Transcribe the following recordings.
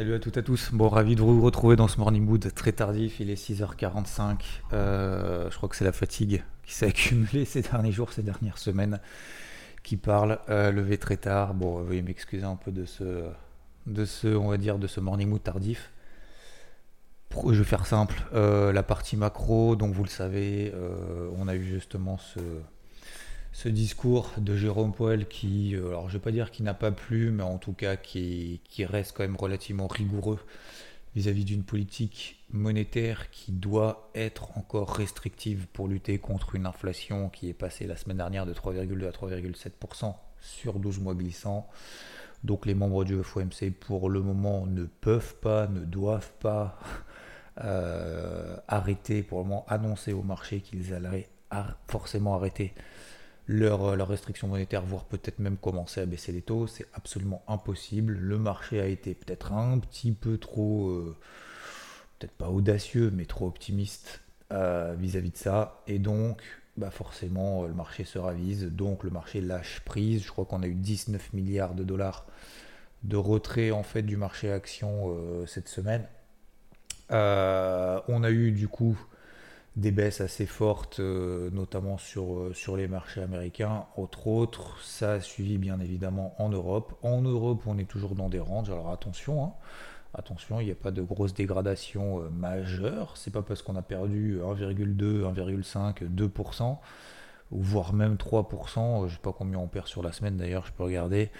Salut à toutes et à tous. Bon, ravi de vous retrouver dans ce morning mood très tardif. Il est 6h45. Euh, je crois que c'est la fatigue qui s'est accumulée ces derniers jours, ces dernières semaines, qui parle. Euh, levé très tard. Bon, veuillez m'excuser un peu de ce, de ce, on va dire, de ce morning mood tardif. Je vais faire simple. Euh, la partie macro, donc vous le savez, euh, on a eu justement ce, ce discours de Jérôme Poel qui, euh, alors je vais pas dire qu'il n'a pas plu, mais en tout cas qui, qui reste quand même relativement rigoureux vis-à-vis d'une politique monétaire qui doit être encore restrictive pour lutter contre une inflation qui est passée la semaine dernière de 3,2 à 3,7% sur 12 mois glissants. Donc les membres du FOMC pour le moment ne peuvent pas, ne doivent pas euh, arrêter, pour le moment annoncer au marché qu'ils allaient forcément arrêter leur, leur restriction monétaire, voire peut-être même commencer à baisser les taux. C'est absolument impossible. Le marché a été peut-être un petit peu trop, euh, peut-être pas audacieux, mais trop optimiste euh, vis-à-vis de ça. Et donc, bah forcément, le marché se ravise. Donc, le marché lâche prise. Je crois qu'on a eu 19 milliards de dollars de retrait en fait du marché action cette semaine. on a eu du coup des baisses assez fortes, euh, notamment sur, euh, sur les marchés américains, entre autres. Ça a suivi bien évidemment en Europe. En Europe, on est toujours dans des ranges, alors attention, hein. attention, il n'y a pas de grosse dégradation euh, majeure. C'est pas parce qu'on a perdu 1,2, 1,5, 2%, voire même 3%. Je sais pas combien on perd sur la semaine d'ailleurs, je peux regarder.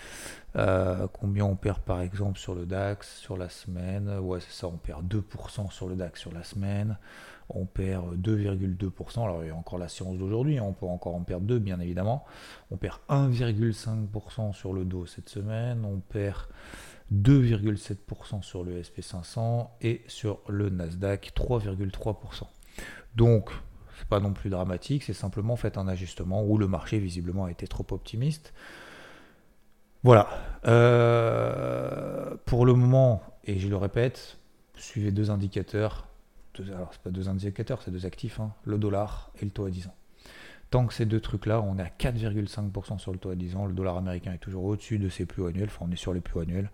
combien on perd par exemple sur le DAX sur la semaine. Ouais, c'est ça, on perd 2% sur le DAX sur la semaine on perd 2,2%. Alors il y a encore la séance d'aujourd'hui, hein, on peut encore en perdre 2 bien évidemment. On perd 1,5% sur le dos cette semaine, on perd 2,7% sur le SP500 et sur le Nasdaq 3,3%. Donc c'est pas non plus dramatique, c'est simplement fait un ajustement où le marché visiblement a été trop optimiste. Voilà. Euh, pour le moment, et je le répète, suivez deux indicateurs alors c'est pas deux indicateurs, c'est deux actifs, hein, le dollar et le taux à 10 ans. Tant que ces deux trucs-là, on est à 4,5% sur le taux à 10 ans, le dollar américain est toujours au-dessus de ses plus annuels, enfin on est sur les plus annuels.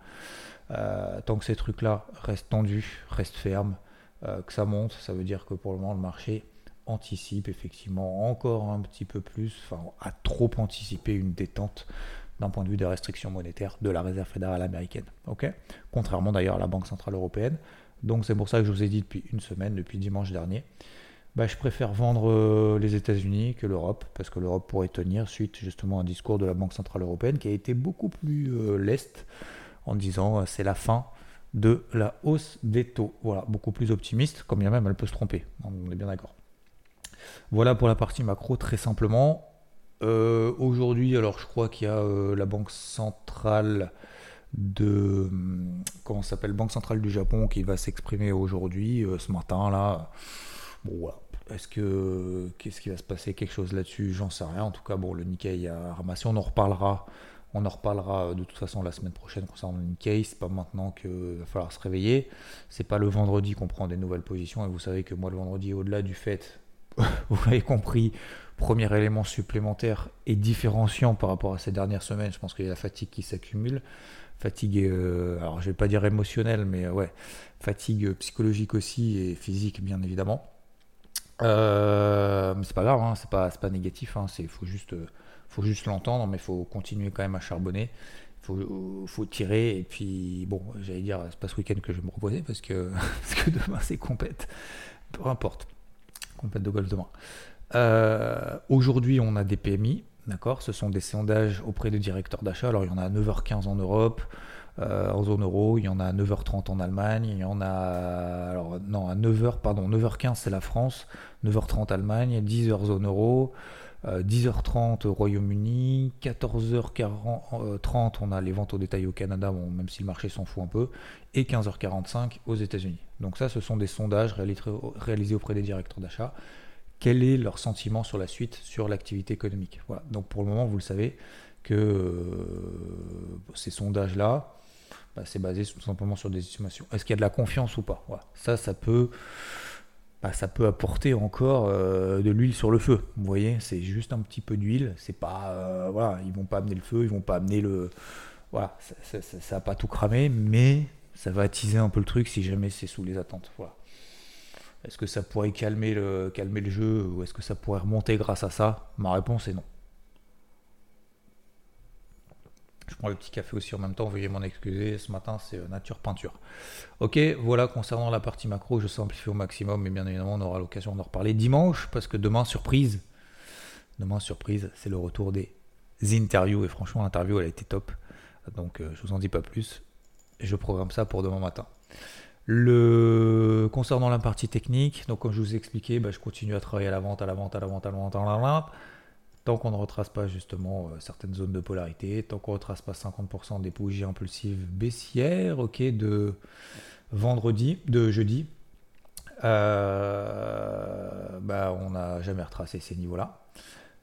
Euh, tant que ces trucs-là restent tendus, restent fermes, euh, que ça monte, ça veut dire que pour le moment le marché anticipe effectivement encore un petit peu plus, enfin a trop anticipé une détente d'un point de vue des restrictions monétaires de la réserve fédérale américaine. Contrairement d'ailleurs à la Banque Centrale Européenne, donc c'est pour ça que je vous ai dit depuis une semaine, depuis dimanche dernier, bah, je préfère vendre euh, les États-Unis que l'Europe, parce que l'Europe pourrait tenir suite justement à un discours de la Banque Centrale Européenne qui a été beaucoup plus euh, leste en disant euh, c'est la fin de la hausse des taux. Voilà, beaucoup plus optimiste, comme bien même elle peut se tromper, on est bien d'accord. Voilà pour la partie macro, très simplement. Aujourd'hui, alors je crois qu'il y a la Banque Centrale de comment s'appelle Banque centrale du Japon qui va s'exprimer aujourd'hui, euh, ce matin là. Bon voilà. Est-ce que qu'est-ce qui va se passer quelque chose là-dessus? J'en sais rien. En tout cas, bon, le Nikkei a ramassé. On en reparlera. On en reparlera de toute façon la semaine prochaine concernant le Nikkei. C'est pas maintenant qu'il va falloir se réveiller. C'est pas le vendredi qu'on prend des nouvelles positions. Et vous savez que moi, le vendredi, au-delà du fait, vous l'avez compris, premier élément supplémentaire et différenciant par rapport à ces dernières semaines. Je pense qu'il y a la fatigue qui s'accumule fatigue, euh, alors je vais pas dire émotionnelle, mais euh, ouais, fatigue psychologique aussi et physique bien évidemment. Euh, mais c'est pas grave, hein, c'est pas, pas négatif, hein, c'est faut juste, faut juste l'entendre, mais il faut continuer quand même à charbonner. Faut, faut tirer et puis bon, j'allais dire c'est pas ce week-end que je vais me reposer parce que, parce que demain c'est compète, peu importe, compète de golf demain. Aujourd'hui on a des PMI, D'accord Ce sont des sondages auprès de directeurs d'achat. Alors, il y en a à 9h15 en Europe, euh, en zone euro. Il y en a à 9h30 en Allemagne. Il y en a. Alors, non, à 9h, pardon, 9h15, c'est la France. 9h30 Allemagne. 10h zone euro. 10h30 au Royaume-Uni, 14h30 on a les ventes au détail au Canada, bon, même si le marché s'en fout un peu, et 15h45 aux États-Unis. Donc ça, ce sont des sondages réalisés auprès des directeurs d'achat. Quel est leur sentiment sur la suite, sur l'activité économique. Donc pour le moment, vous le savez, que euh, ces sondages-là, bah, c'est basé tout simplement sur des estimations. Est-ce qu'il y a de la confiance ou pas? Ça, ça peut bah, ça peut apporter encore euh, de l'huile sur le feu. Vous voyez, c'est juste un petit peu d'huile. C'est pas, euh, ils vont pas amener le feu, ils vont pas amener le, voilà, ça, ça, va pas tout cramer, mais ça va attiser un peu le truc si jamais c'est sous les attentes. Voilà. Est-ce que ça pourrait calmer le, jeu ou est-ce que ça pourrait remonter grâce à ça? Ma réponse est non. Je prends le petit café aussi en même temps, veuillez m'en excuser. Ce matin, c'est euh, nature peinture. Ok, voilà, concernant la partie macro, je simplifie au maximum, mais bien évidemment, on aura l'occasion d'en reparler dimanche, parce que demain, surprise, demain, surprise, c'est le retour des interviews, et franchement, l'interview, elle a été top. Donc, euh, je vous en dis pas plus. Je programme ça pour demain matin. Concernant la partie technique, donc comme je vous ai expliqué, bah, je continue à travailler à la vente, à la vente, à la vente, à la vente, à la vente tant qu'on ne retrace pas justement euh, certaines zones de polarité, tant qu'on ne retrace pas 50% des bougies impulsives baissières, ok, de vendredi, de jeudi, euh, bah, on n'a jamais retracé ces niveaux-là.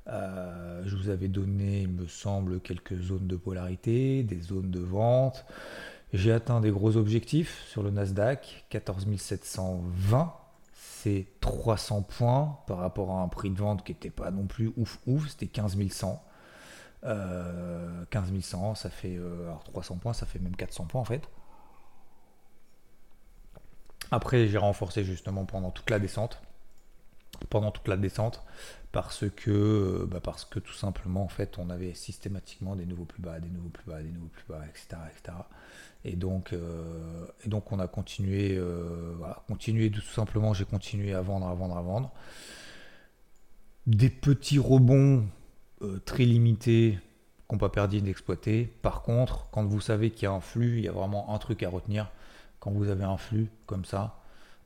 Euh, je vous avais donné, il me semble, quelques zones de polarité, des zones de vente. J'ai atteint des gros objectifs sur le Nasdaq, 14 720 300 points par rapport à un prix de vente qui n'était pas non plus ouf ouf, c'était 15 100. 15 100, ça fait euh, alors 300 points, ça fait même 400 points en fait. Après, j'ai renforcé justement pendant toute la descente, pendant toute la descente, parce que, euh, bah, parce que tout simplement en fait, on avait systématiquement des nouveaux plus bas, des nouveaux plus bas, des nouveaux plus bas, etc., etc. Et donc, euh, et donc on a continué, euh, continué tout simplement, j'ai continué à vendre, à vendre, à vendre. Des petits rebonds très limités qu'on pas perdu d'exploiter. Par contre, quand vous savez qu'il y a un flux, il y a vraiment un truc à retenir. Quand vous avez un flux comme ça,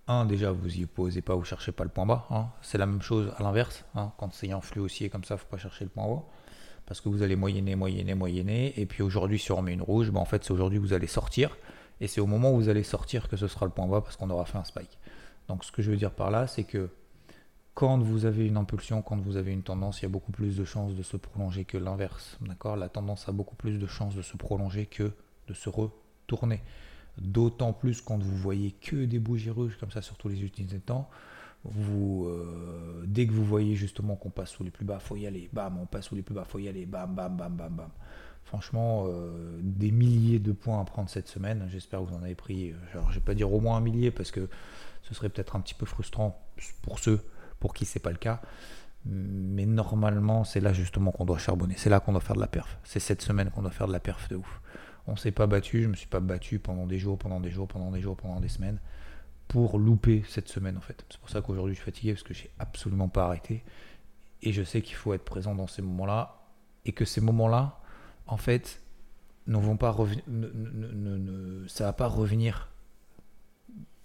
un, déjà, vous y posez pas, vous cherchez pas le point bas. Hein. C'est la même chose à l'inverse. Hein. Quand c'est un flux aussi et comme ça, faut pas chercher le point haut parce que vous allez moyenner, moyenner, moyenner, et puis aujourd'hui si on remet une rouge, ben en fait c'est aujourd'hui que vous allez sortir, et c'est au moment où vous allez sortir que ce sera le point bas parce qu'on aura fait un spike. Donc ce que je veux dire par là, c'est que quand vous avez une impulsion, quand vous avez une tendance, il y a beaucoup plus de chances de se prolonger que l'inverse. D'accord? La tendance a beaucoup plus de chances de se prolonger que de se retourner. D'autant plus quand vous voyez que des bougies rouges comme ça sur tous les utilisateurs, vous, euh, dès que vous voyez justement qu'on passe sous les plus bas, faut y aller, bam, on passe sous les plus bas, faut y aller, bam, bam, bam, bam, bam. Franchement, euh, des milliers de points à prendre cette semaine. J'espère que vous en avez pris. Alors, euh, je vais pas dire au moins un millier parce que ce serait peut-être un petit peu frustrant pour ceux pour qui c'est pas le cas. Mais normalement, c'est là justement qu'on doit charbonner. C'est là qu'on doit faire de la perf. C'est cette semaine qu'on doit faire de la perf de ouf. On s'est pas battu. Je me suis pas battu pendant des jours, pendant des jours, pendant des jours, pendant des semaines pour louper cette semaine en fait. C'est pour ça qu'aujourd'hui je suis fatigué parce que j'ai absolument pas arrêté. Et je sais qu'il faut être présent dans ces moments-là et que ces moments-là, en fait, ne vont pas revenir, ne, ça va pas revenir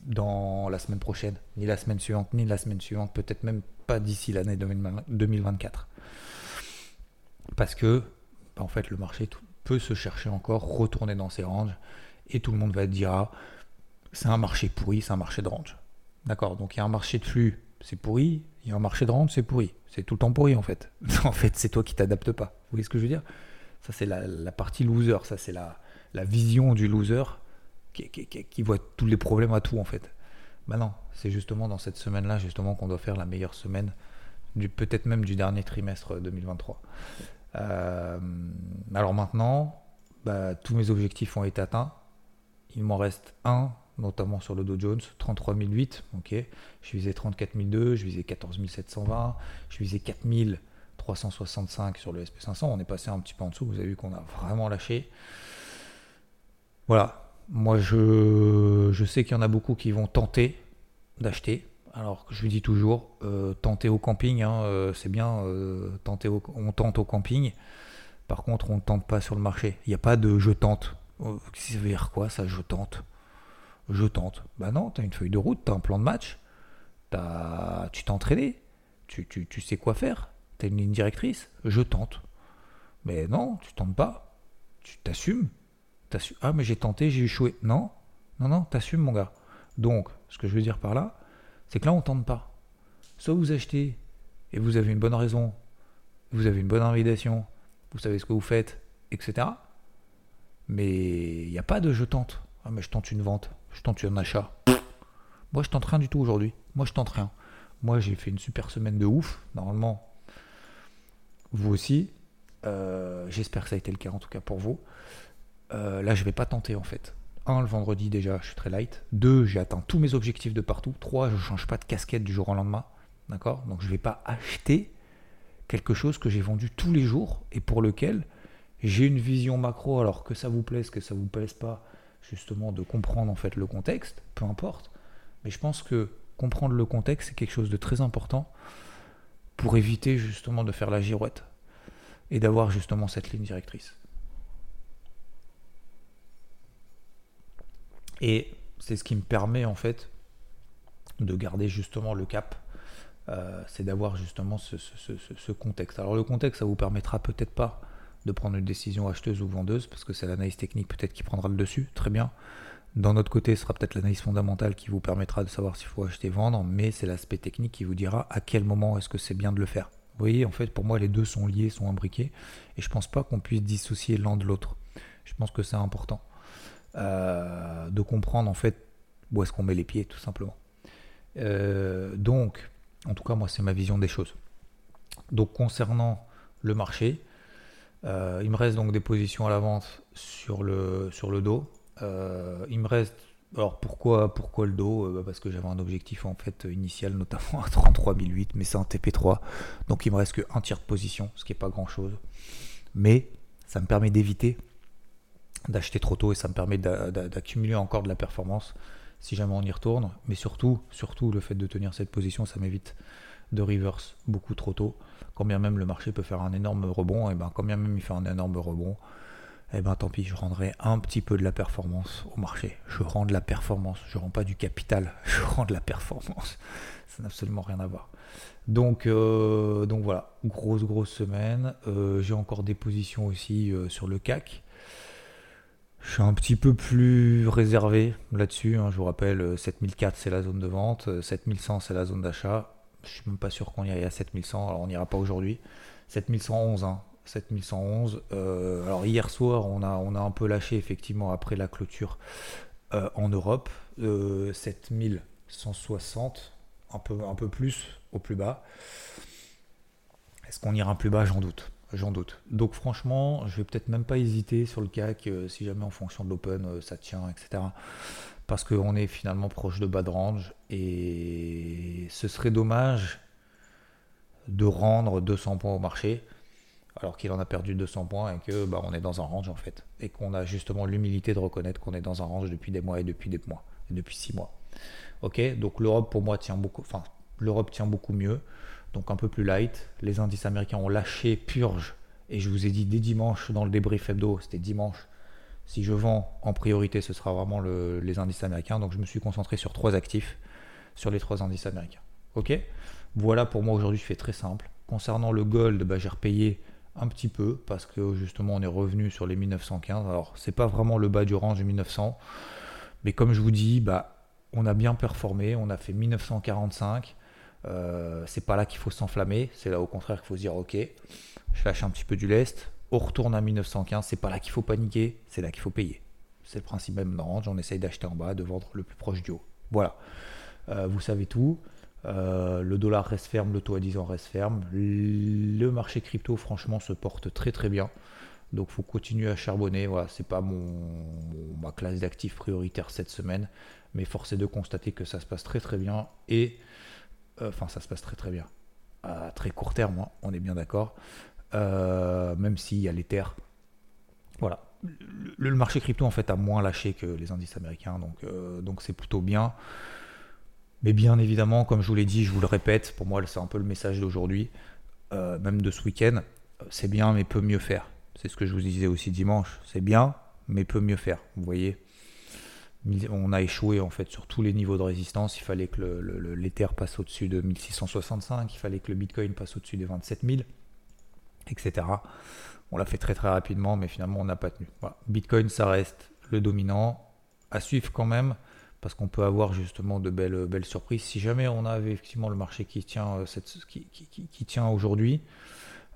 dans la semaine prochaine, ni la semaine suivante, ni la semaine suivante, peut-être même pas d'ici l'année 2024. Parce que, en fait, le marché peut se chercher encore, retourner dans ses ranges, et tout le monde va dire ah, c'est un marché pourri, c'est un marché de range. D'accord Donc il y a un marché de flux, c'est pourri, il y a un marché de range, c'est pourri. C'est tout le temps pourri en fait. en fait, c'est toi qui t'adaptes pas. Vous voyez ce que je veux dire? Ça, c'est la, partie loser, ça, c'est la, la vision du loser qui, qui, voit tous les problèmes à tout en fait. Ben non, c'est justement dans cette semaine-là justement qu'on doit faire la meilleure semaine, peut-être même du dernier trimestre 2023. Euh, alors maintenant, bah, tous mes objectifs ont été atteints. Il m'en reste un notamment sur le Dow Jones, 33 008, ok. Je visais 34 002, je visais 14 720, je visais 4 365 sur le SP500. On est passé un petit peu en dessous, vous avez vu qu'on a vraiment lâché. Voilà, moi je sais qu'il y en a beaucoup qui vont tenter d'acheter. Alors je lui dis toujours, euh, tenter au camping, hein, euh, c'est bien, euh, on tente au camping. Par contre, on ne tente pas sur le marché. Il n'y a pas de je tente. Ça veut dire quoi ça, je tente? Je tente. Bah non, tu as une feuille de route, tu as un plan de match, tu t'es entraîné, tu, tu, sais quoi faire. T'as une ligne directrice Je tente. Mais non, tu tentes pas. Tu t'assumes. Ah, mais j'ai tenté, j'ai échoué. Non, non, non, t'assumes, mon gars. Donc, ce que je veux dire par là, c'est que là, on tente pas. Soit vous achetez et vous avez une bonne raison, vous avez une bonne invitation, vous savez ce que vous faites, etc. Mais il n'y a pas de je tente. Ah, mais je tente une vente, je tente un achat. Moi, je tente rien du tout aujourd'hui. Moi, je tente rien. Moi, j'ai fait une super semaine de ouf. Normalement, vous aussi. Euh, j'espère que ça a été le cas, en tout cas pour vous. Euh, là, je vais pas tenter, en fait. Un, le vendredi, déjà, je suis très light. Deux, j'ai atteint tous mes objectifs de partout. Trois, je change pas de casquette du jour au lendemain. D'accord? Donc, je vais pas acheter quelque chose que j'ai vendu tous les jours et pour lequel j'ai une vision macro, alors que ça vous plaise, que ça vous plaise pas, justement, de comprendre en fait le contexte, peu importe. Mais je pense que comprendre le contexte, c'est quelque chose de très important pour éviter justement de faire la girouette et d'avoir justement cette ligne directrice. Et c'est ce qui me permet en fait de garder justement le cap. Euh, c'est d'avoir justement ce, contexte. Alors le contexte, ça vous permettra peut-être pas de prendre une décision acheteuse ou vendeuse, parce que c'est l'analyse technique peut-être qui prendra le dessus, très bien. Dans notre côté, ce sera peut-être l'analyse fondamentale qui vous permettra de savoir s'il faut acheter, vendre, mais c'est l'aspect technique qui vous dira à quel moment est-ce que c'est bien de le faire. Vous voyez, en fait, pour moi, les deux sont liés, sont imbriqués, et je pense pas qu'on puisse dissocier l'un de l'autre. Je pense que c'est important euh, de comprendre en fait où est-ce qu'on met les pieds, tout simplement. Euh, donc, en tout cas, moi, c'est ma vision des choses. Donc, concernant le marché, euh, il me reste donc des positions à la vente sur le, sur le dos. Il me reste. Alors pourquoi, pourquoi le dos? Bah, Parce que j'avais un objectif en fait initial, notamment à 33008, mais c'est un TP3. Donc il me reste qu'un tiers de position, ce qui n'est pas grand chose. Mais ça me permet d'éviter d'acheter trop tôt et ça me permet d'accumuler encore de la performance si jamais on y retourne. Mais surtout, surtout le fait de tenir cette position, ça m'évite de reverse beaucoup trop tôt. Quand bien même le marché peut faire un énorme rebond, et ben quand bien même il fait un énorme rebond, et ben tant pis, je rendrai un petit peu de la performance au marché. Je rends de la performance, je rends pas du capital, je rends de la performance. Ça n'a absolument rien à voir. Donc, euh, donc voilà, grosse grosse semaine. Euh, j'ai encore des positions aussi euh, sur le CAC. Je suis un petit peu plus réservé là-dessus. Hein. Je vous rappelle, 7004 c'est la zone de vente, 7100 c'est la zone d'achat. Je suis même pas sûr qu'on aille à 7100, alors on n'ira pas aujourd'hui. 7111, hein. 7111. Euh, alors hier soir, on a, on a un peu lâché effectivement après la clôture euh, en Europe. 7160, euh, un peu, un peu plus au plus bas. Est-ce qu'on ira plus bas? J'en doute. J'en doute. Donc franchement, je vais peut-être même pas hésiter sur le CAC si jamais en fonction de l'open ça tient, etc parce qu'on est finalement proche de bas de range et ce serait dommage de rendre 200 points au marché alors qu'il en a perdu 200 points et que bah, on est dans un range en fait et qu'on a justement l'humilité de reconnaître qu'on est dans un range depuis des mois et depuis des mois et depuis 6 mois. Ok, donc l'Europe pour moi tient beaucoup, enfin l'Europe tient beaucoup mieux, donc un peu plus light. Les indices américains ont lâché purge et je vous ai dit dès dimanche dans le débrief hebdo, c'était dimanche, si je vends en priorité, ce sera vraiment les indices américains. Donc je me suis concentré sur trois actifs, sur les trois indices américains. Ok? Voilà pour moi aujourd'hui, je fais très simple. Concernant le gold, bah, j'ai repayé un petit peu parce que justement on est revenu sur les 1915. Alors c'est pas vraiment le bas du range du 1900, mais comme je vous dis, bah, on a bien performé, on a fait 1945. Euh, c'est pas là qu'il faut s'enflammer, c'est là au contraire qu'il faut se dire ok, je lâche un petit peu du lest, on retourne à 1915, c'est pas là qu'il faut paniquer, c'est là qu'il faut payer. C'est le principe même d'Orange, on essaye d'acheter en bas, de vendre le plus proche du haut. Voilà, euh, vous savez tout. Euh, le dollar reste ferme, le taux à 10 ans reste ferme. Le marché crypto, franchement, se porte très très bien. Donc, faut continuer à charbonner. Voilà, c'est pas mon, ma classe d'actifs prioritaire cette semaine, mais force est de constater que ça se passe très très bien et enfin, ça se passe très très bien à très court terme. Hein, on est bien d'accord. Euh, même s'il y a les terres. Voilà. Le, marché crypto en fait a moins lâché que les indices américains, donc euh, donc c'est plutôt bien. Mais bien évidemment, comme je vous l'ai dit, je vous le répète, pour moi c'est un peu le message d'aujourd'hui, euh, même de ce week-end, c'est bien mais peut mieux faire. C'est ce que je vous disais aussi dimanche, c'est bien mais peut mieux faire. Vous voyez. On a échoué en fait sur tous les niveaux de résistance. Il fallait que l'Ether passe au-dessus de 1665, il fallait que le Bitcoin passe au-dessus des 27 000, etc. On l'a fait très très rapidement, mais finalement on n'a pas tenu. Bitcoin, ça reste le dominant. À suivre quand même, parce qu'on peut avoir justement de belles, surprises. Si jamais on avait effectivement le marché qui tient, euh, aujourd'hui,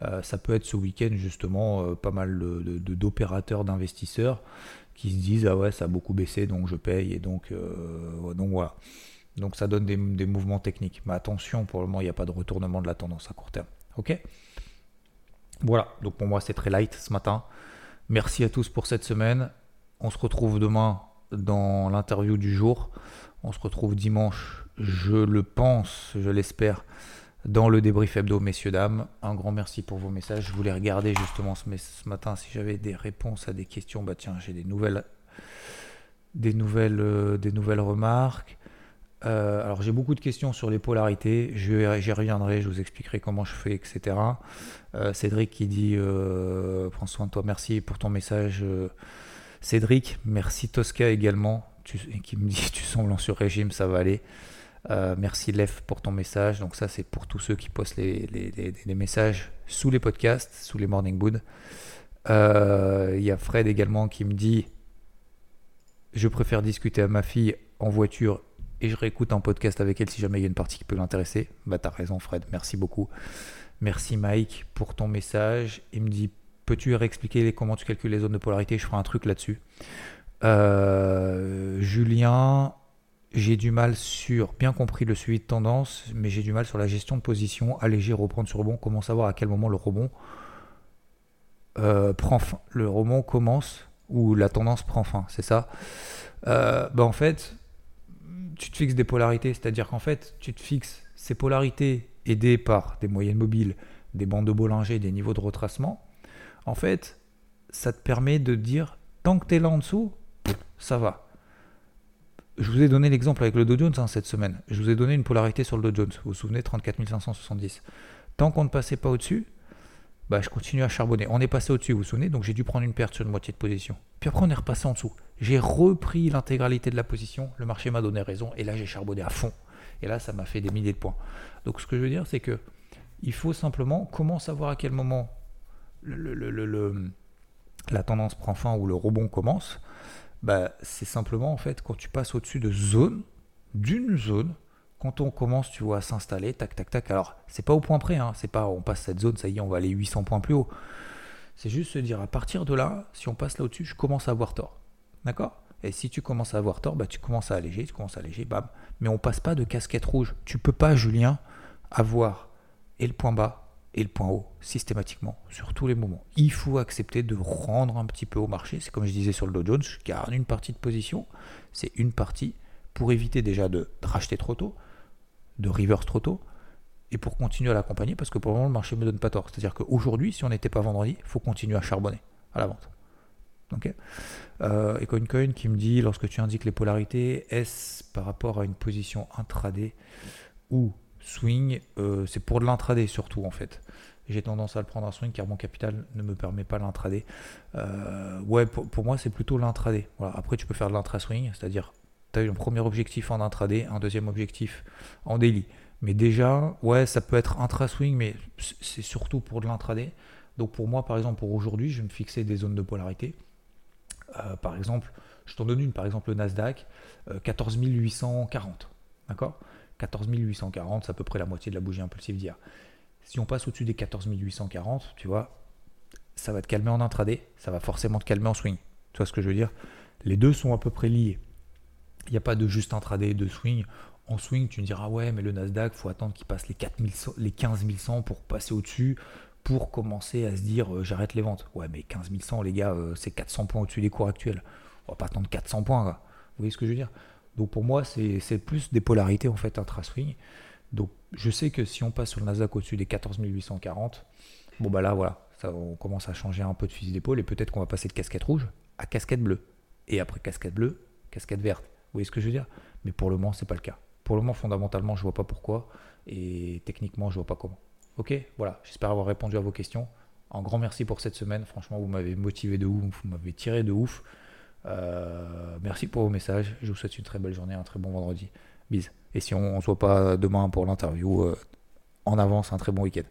euh, ça peut être ce week-end justement euh, pas mal d'opérateurs, de, d'investisseurs qui se disent ah ouais ça a beaucoup baissé donc je paye et donc, donc voilà. Donc ça donne des, des, mouvements techniques. Mais attention, pour le moment il n'y a pas de retournement de la tendance à court terme. Ok? Voilà, donc pour moi c'est très light ce matin. Merci à tous pour cette semaine. On se retrouve demain dans l'interview du jour. On se retrouve dimanche, je le pense, je l'espère, dans le débrief hebdo, messieurs, dames. Un grand merci pour vos messages. Je voulais regarder justement ce, matin si j'avais des réponses à des questions. Bah tiens, j'ai des nouvelles, des nouvelles, euh, des nouvelles remarques. Euh, alors j'ai beaucoup de questions sur les polarités, j'y reviendrai, je vous expliquerai comment je fais, etc. Euh, Cédric qui dit prends soin de toi, merci pour ton message. Cédric, merci Tosca également, qui me dit tu sembles en sur-régime, ça va aller. Euh, merci Lef pour ton message. Donc ça c'est pour tous ceux qui postent les, messages sous les podcasts, sous les Morning. Euh, il y a Fred également qui me dit je préfère discuter à ma fille en voiture et je réécoute un podcast avec elle si jamais il y a une partie qui peut l'intéresser. Bah t'as raison Fred, merci beaucoup. Merci Mike pour ton message. Il me dit Peux-tu réexpliquer comment tu calcules les zones de polarité? Je ferai un truc là-dessus. Euh, Julien, j'ai du mal sur, bien compris le suivi de tendance, mais j'ai du mal sur la gestion de position, alléger, reprendre sur rebond. Comment savoir à quel moment le rebond euh, prend fin Le rebond commence ou la tendance prend fin, c'est ça euh, bah En fait, tu te fixes des polarités, c'est-à-dire qu'en fait, tu te fixes ces polarités aidées par des moyennes mobiles, des bandes de Bollinger, des niveaux de retracement en fait, ça te permet de dire, tant que tu es là en dessous, ça va. Je vous ai donné l'exemple avec le Dow Jones hein, cette semaine. Je vous ai donné une polarité sur le Dow Jones. Vous vous souvenez, 34 570. Tant qu'on ne passait pas au-dessus, bah, je continue à charbonner. On est passé au-dessus, vous vous souvenez, donc j'ai dû prendre une perte sur une moitié de position. Puis après, on est repassé en dessous. J'ai repris l'intégralité de la position, le marché m'a donné raison, et là, j'ai charbonné à fond. Et là, ça m'a fait des milliers de points. Donc, ce que je veux dire, c'est que il faut simplement comment savoir à quel moment la tendance prend fin ou le rebond commence, bah, c'est simplement en fait quand tu passes au-dessus de zone, d'une zone, quand on commence, tu vois, à s'installer, tac, tac, tac. Alors, c'est pas au point près, hein, c'est pas on passe cette zone, ça y est, on va aller 800 points plus haut. C'est juste se dire, à partir de là, si on passe là au-dessus, je commence à avoir tort. D'accord? Et si tu commences à avoir tort, bah, tu commences à alléger, tu commences à alléger, bam. Mais on passe pas de casquette rouge. Tu peux pas, Julien, avoir et le point bas et le point haut systématiquement sur tous les moments. Il faut accepter de rendre un petit peu au marché. C'est comme je disais sur le Dow Jones, je garde une partie de position. C'est une partie pour éviter déjà de racheter trop tôt, de reverse trop tôt, et pour continuer à l'accompagner parce que pour le moment le marché ne me donne pas tort. C'est-à-dire qu'aujourd'hui, si on n'était pas vendredi, il faut continuer à charbonner à la vente. Ok? Euh, et CoinCoin qui me dit lorsque tu indiques les polarités, est-ce par rapport à une position intraday ou swing, euh, c'est pour de l'intraday surtout en fait. J'ai tendance à le prendre en swing car mon capital ne me permet pas l'intraday. Euh, ouais, pour, moi c'est plutôt l'intraday. Après tu peux faire de l'intra-swing, c'est-à-dire tu as eu un premier objectif en intraday, un deuxième objectif en daily. Mais déjà, ouais, ça peut être intra-swing, mais c'est surtout pour de l'intraday. Donc pour moi, par exemple, pour aujourd'hui, je vais me fixer des zones de polarité. Euh, par exemple, je t'en donne une, par exemple le Nasdaq, 14 840. D'accord? 14 840, c'est à peu près la moitié de la bougie impulsive d'hier. Si on passe au-dessus des 14 840, tu vois, ça va te calmer en intraday, ça va forcément te calmer en swing. Tu vois ce que je veux dire? Les deux sont à peu près liés. Il n'y a pas de juste intraday de swing. En swing, tu me diras, ouais, mais le Nasdaq, faut attendre qu'il passe les, 4 les 15 100 pour passer au-dessus, pour commencer à se dire, euh, j'arrête les ventes. Ouais, mais 15 100, les gars, euh, c'est 400 points au-dessus des cours actuels. On va pas attendre 400 points. Vous voyez ce que je veux dire? Donc pour moi, c'est plus des polarités en fait intra-swing. Donc je sais que si on passe sur le Nasdaq au-dessus des 14 840, bon bah là voilà, ça, on commence à changer un peu de fusil d'épaule et peut-être qu'on va passer de casquette rouge à casquette bleue. Et après casquette bleue, casquette verte. Vous voyez ce que je veux dire? Mais pour le moment, c'est pas le cas. Pour le moment, fondamentalement, je vois pas pourquoi et techniquement, je vois pas comment. Ok, voilà, j'espère avoir répondu à vos questions. Un grand merci pour cette semaine. Franchement, vous m'avez motivé de ouf, vous m'avez tiré de ouf. Euh, merci pour vos messages. Je vous souhaite une très belle journée, un très bon vendredi. Bis. Et si on ne se voit pas demain pour l'interview, euh, en avance, un très bon week-end.